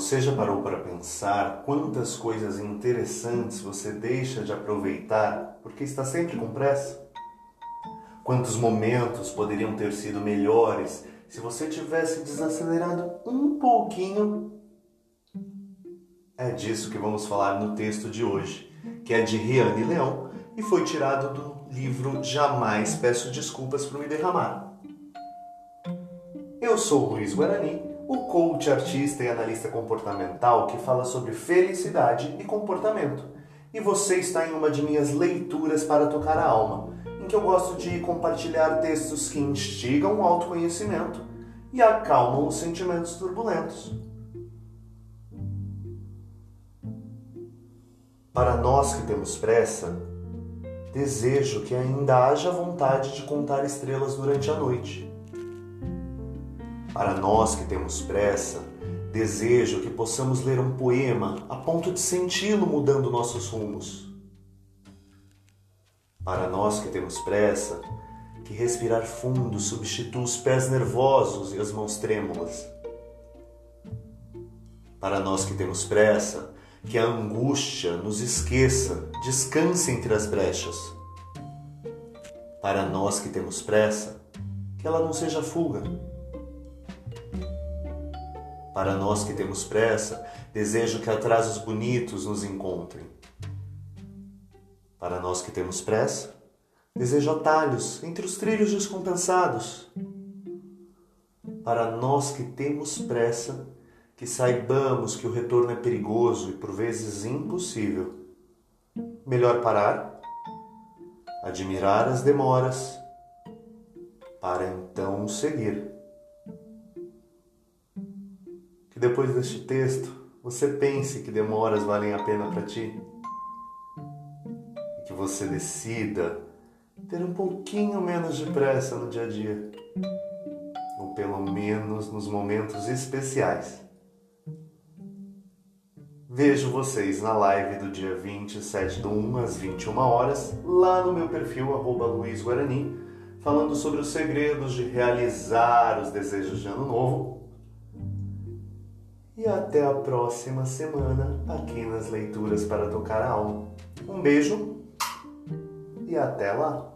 Você já parou para pensar quantas coisas interessantes você deixa de aproveitar porque está sempre com pressa? Quantos momentos poderiam ter sido melhores se você tivesse desacelerado um pouquinho? É disso que vamos falar no texto de hoje, que é de Riane Leão e foi tirado do livro Jamais Peço Desculpas por Me Derramar. Eu sou Luiz Guarani o coach, artista e analista comportamental que fala sobre felicidade e comportamento. E você está em uma de minhas leituras para tocar a alma, em que eu gosto de compartilhar textos que instigam o autoconhecimento e acalmam os sentimentos turbulentos. Para nós que temos pressa, desejo que ainda haja vontade de contar estrelas durante a noite para nós que temos pressa, desejo que possamos ler um poema a ponto de senti-lo mudando nossos rumos. Para nós que temos pressa, que respirar fundo substitua os pés nervosos e as mãos trêmulas. Para nós que temos pressa, que a angústia nos esqueça, descanse entre as brechas. Para nós que temos pressa, que ela não seja fuga, para nós que temos pressa, desejo que atrasos bonitos nos encontrem. Para nós que temos pressa, desejo atalhos entre os trilhos descompensados. Para nós que temos pressa, que saibamos que o retorno é perigoso e por vezes impossível. Melhor parar, admirar as demoras, para então seguir depois deste texto você pense que demoras valem a pena para ti e que você decida ter um pouquinho menos de pressa no dia a dia, ou pelo menos nos momentos especiais. Vejo vocês na live do dia 27 do 1 às 21 horas, lá no meu perfil arroba Luiz Guarani, falando sobre os segredos de realizar os desejos de ano novo e até a próxima semana aqui nas Leituras para Tocar a Alma. Um beijo e até lá!